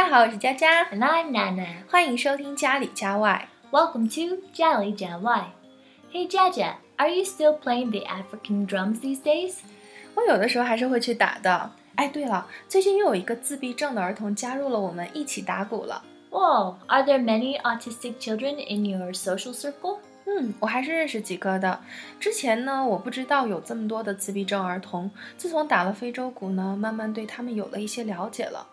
家好，我是佳佳，And I'm Nana. 欢迎收听家里家外。Welcome to Jali Jawai. Hey Jaja, are you still playing the African drums these days? 我有的时候还是会去打的。哎，对了，最近又有一个自闭症的儿童加入了我们一起打鼓了。Whoa, are there many autistic children in your social circle? 嗯，我还是认识几个的。之前呢，我不知道有这么多的自闭症儿童。自从打了非洲鼓呢，慢慢对他们有了一些了解了。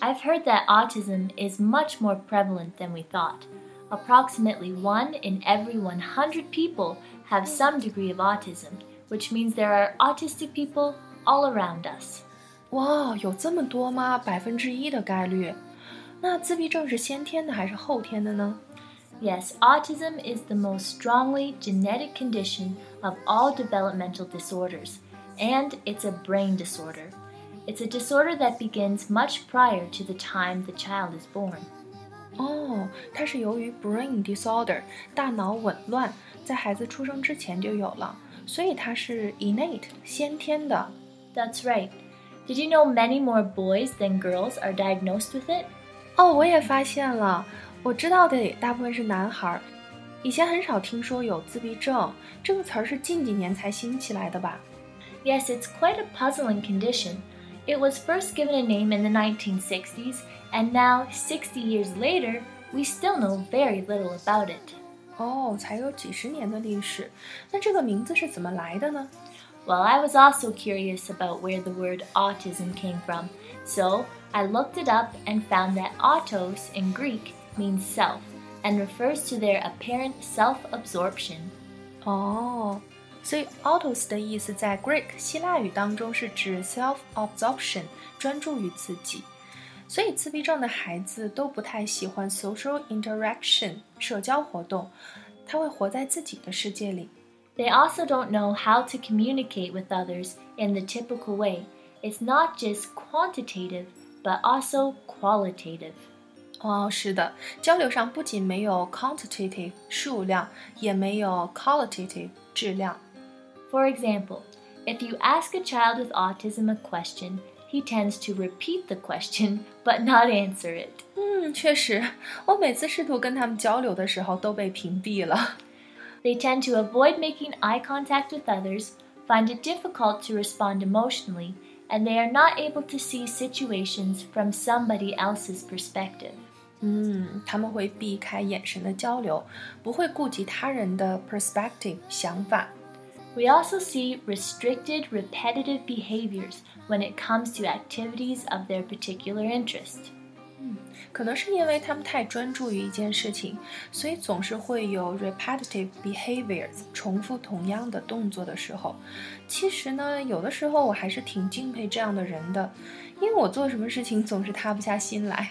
I've heard that autism is much more prevalent than we thought. Approximately one in every 100 people have some degree of autism, which means there are autistic people all around us. 哇，有这么多吗？百分之一的概率。那自闭症是先天的还是后天的呢？ Yes, autism is the most strongly genetic condition of all developmental disorders, and it's a brain disorder. It's a disorder that begins much prior to the time the child is born. 哦，它是由于 brain disorder 大脑紊乱，在孩子出生之前就有了，所以它是 innate 先天的。 That's right. Did you know many more boys than girls are diagnosed with it? 哦，我也发现了，我知道的也大部分是男孩儿，以前很少听说有自闭症这个词儿，是近几年才兴起来的吧？ Yes, it's quite a puzzling condition. It was first given a name in the 1960s, and now, 60 years later, we still know very little about it. 哦，才有几十年的历史，那这个名字是怎么来的呢？ Well, I was also curious about where the word autism came from, so I looked it up and found that autos in Greek means self and refers to their apparent self absorption. 哦， 所以 autos 的意思在 Greek 希腊语当中是指 self-absorption，专注于自己。所以自闭症的孩子都不太喜欢 social interaction 社交活动，他会活在自己的世界里。 They also don't know how to communicate with others in the typical way. It's not just quantitative, but also qualitative. 哦，是的，交流上不仅没有 quantitative 数量，也没有 qualitative 质量。 For example, if you ask a child with autism a question, he tends to repeat the question but not answer it. 嗯，确实，我每次试图跟他们交流的时候都被屏蔽了。 They tend to avoid making eye contact with others, find it difficult to respond emotionally, and they are not able to see situations from somebody else's perspective. 嗯，他们会避开眼神的交流，不会顾及他人的 perspective 想法。 We also see restricted, repetitive behaviors when it comes to activities of their particular interest. 可能是因为他们太专注于一件事情，所以总是会有 repetitive behaviors 重复同样的动作的时候。其实呢，有的时候我还是挺敬佩这样的人的，因为我做什么事情总是塌不下心来。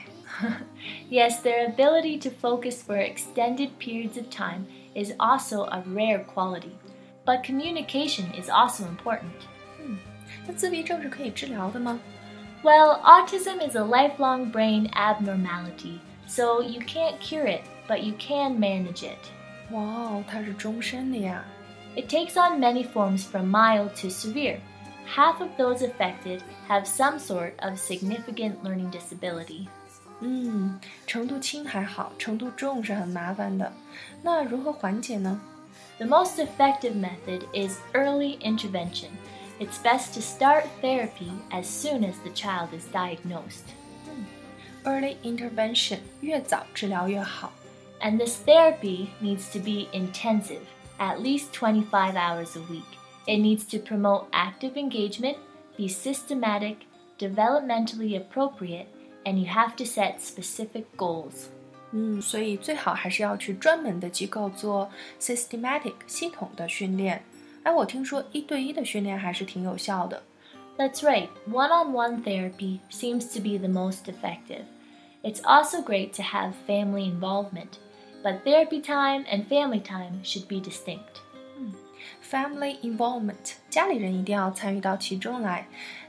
Yes, their ability to focus for extended periods of time is also a rare quality. But communication is also important. 那自闭症是可以治疗的吗？ Well, autism is a lifelong brain abnormality, so you can't cure it, but you can manage it. 哇哦，它是终身的呀！ It takes on many forms from mild to severe. Half of those affected have some sort of significant learning disability. 嗯，程度轻还好，程度重是很麻烦的。那如何缓解呢？ The most effective method is early intervention. It's best to start therapy as soon as the child is diagnosed. Early intervention，越早治疗越好。 And this therapy needs to be intensive, at least 25 hours a week. It needs to promote active engagement, be systematic, developmentally appropriate, and you have to set specific goals. 嗯，所以最好还是要去专门的机构做 systematic 系统的训练。哎，我听说一对一的训练还是挺有效的。 That's right, one on one therapy seems to be the most effective. It's also great to have family involvement, but therapy time and family time should be distinct. Family involvement，家里人一定要参与到其中来。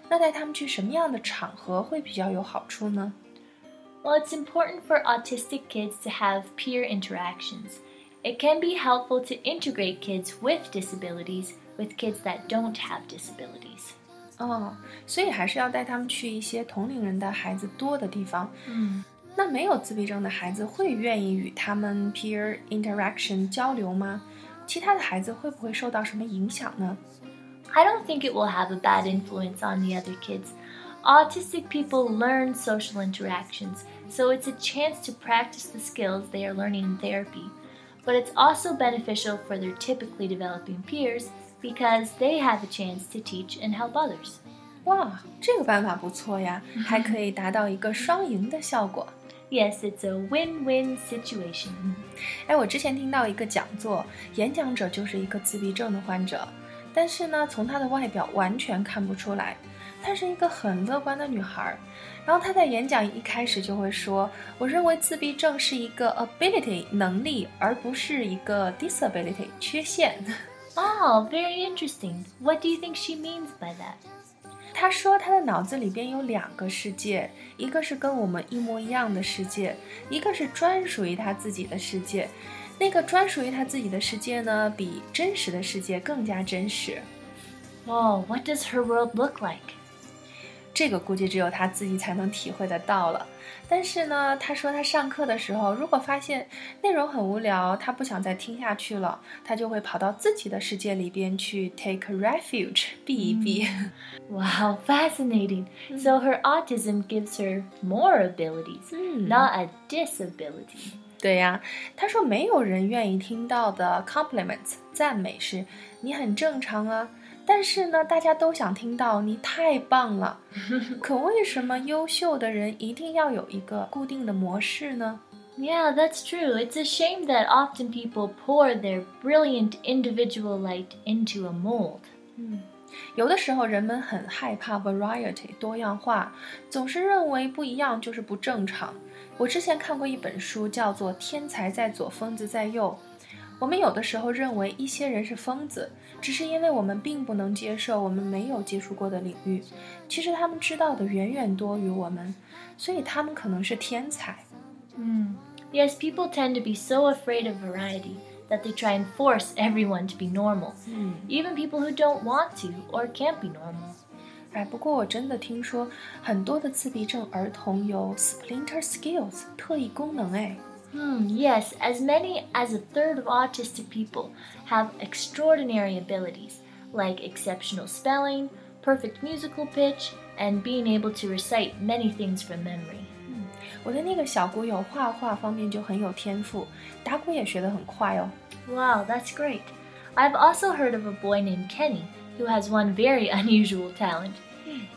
那带他们去什么样的场合会比较有好处呢？ Well, it's important for autistic kids to have peer interactions. It can be helpful to integrate kids with disabilities with kids that don't have disabilities. 哦，所以还是要带他们去一些同龄人的孩子多的地方。嗯，那没有自闭症的孩子会愿意与他们 peer interaction 交流吗？其他的孩子会不会受到什么影响呢？ I don't think it will have a bad influence on the other kids. Autistic people learn social interactions, so it's a chance to practice the skills they are learning in therapy. But it's also beneficial for their typically developing peers because they have a chance to teach and help others. 哇，这个办法不错呀，还可以达到一个双赢的效果。 Yes, it's a win win situation. 哎，我之前听到一个讲座，演讲者就是一个自闭症的患者，但是呢，从她的外表完全看不出来， 她是一个很乐观的女孩。然后她在演讲一开始就会说：“我认为自闭症是一个 ability 能力，而不是一个 disability 缺陷。 Oh, very interesting. What do you think she means by that? ”她说她的脑子里边有两个世界，一个是跟我们一模一样的世界，一个是专属于她自己的世界。那个专属于她自己的世界呢，比真实的世界更加真实。 Whoa, what does her world look like? 这个估计只有他自己才能体会得到了。但是呢，他说他上课的时候，如果发现内容很无聊，他不想再听下去了，他就会跑到自己的世界里边去 take refuge，避一避。Wow, fascinating. So her autism gives her more abilities, not a disability. 对呀，他说没有人愿意听到的 compliments 赞美是你很正常啊，但是呢，大家都想听到你太棒了。可为什么优秀的人一定要有一个固定的模式呢？Yeah, that's true. It's a shame that often people pour their brilliant individual light into a mold. 嗯有的时候人们很害怕 variety 多样化，总是认为不一样就是不正常。我之前看过一本书，叫做《天才在左，疯子在右》。我们有的时候认为一些人是疯子，只是因为我们并不能接受我们没有接触过的领域。其实他们知道的远远多于我们，所以他们可能是天才。 Yes, people tend to be so afraid of variety that they try and force everyone to be normal, even people who don't want to or can't be normal. 哎，不过我真的听说很多的自闭症儿童有 splinter skills 特异功能，哎。 Hmm, yes, as many as a third of autistic people have extraordinary abilities, like exceptional spelling, perfect musical pitch, and being able to recite many things from memory. 我的那个小姑友画画方面就很有天赋，打鼓也学得很快哦。 Wow, that's great. I've also heard of a boy named Kenny who has one very unusual talent.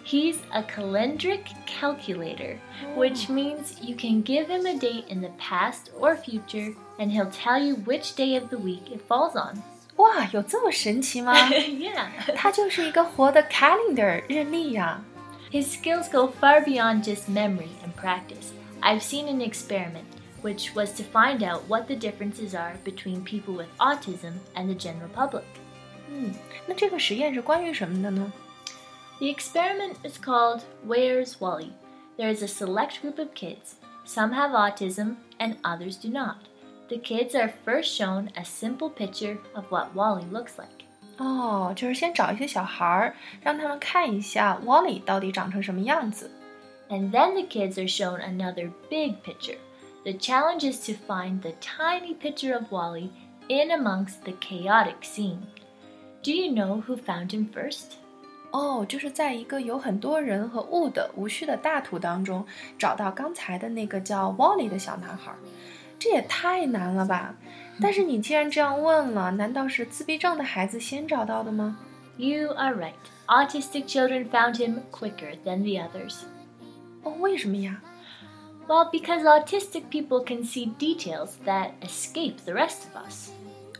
He's a calendric calculator, which means you can give him a date in the past or future and he'll tell you which day of the week it falls on. 哇，有这么神奇吗？ yeah. 他就是一个活的 calendar 日历呀、 His skills go far beyond just memory and practice. I've seen an experiment, which was to find out what the differences are between people with autism and the general public. 嗯，那这个实验是关于什么的呢？ The experiment is called Where's Wally? There is a select group of kids. Some have autism and others do not. The kids are first shown a simple picture of what Wally looks like. 哦，就是先找一些小孩儿，让他们看一下 Wally 到底长成什么样子。 And then the kids are shown another big picture. The challenge is to find the tiny picture of Wally in amongst the chaotic scene. Do you know who found him first? 哦，就是在一个有很多人和物的无序的大图当中，找到刚才的那个叫 Wally 的小男孩儿，这也太难了吧！但是你既然这样问了，难道是自闭症的孩子先找到的吗？You are right. Autistic children found him quicker than the others. 哦，为什么呀？Well, because autistic people can see details that escape the rest of us.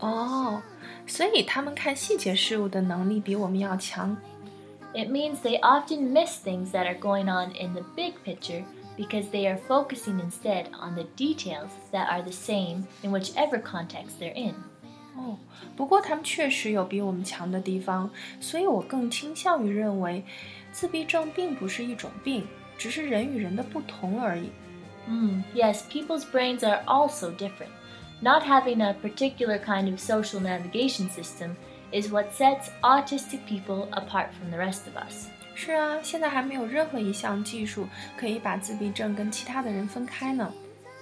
哦，所以他们看细节事物的能力比我们要强。It means they often miss things that are going on in the big picture because they are focusing instead on the details that are the same in whichever context they're in. 哦，不过他们确实有比我们强的地方，所以我更倾向于认为，自闭症并不是一种病，只是人与人的不同而已。 Mm, yes, people's brains are also different. Not having a particular kind of social navigation system is what sets autistic people apart from the rest of us. 是啊，现在还没有任何一项技术可以把自闭症跟其他的人分开呢。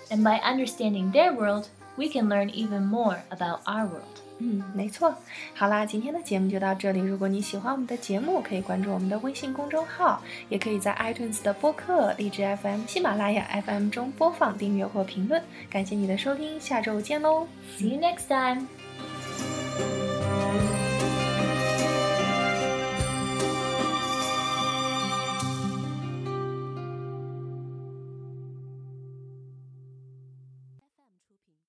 And by understanding their world, we can learn even more about our world. 嗯，没错。好啦，今天的节目就到这里。如果你喜欢我们的节目，可以关注我们的微信公众号，也可以在 iTunes 的播客、荔枝 FM、喜马拉雅 FM 中播放、订阅或评论。感谢你的收听，下周见喽！See you next time.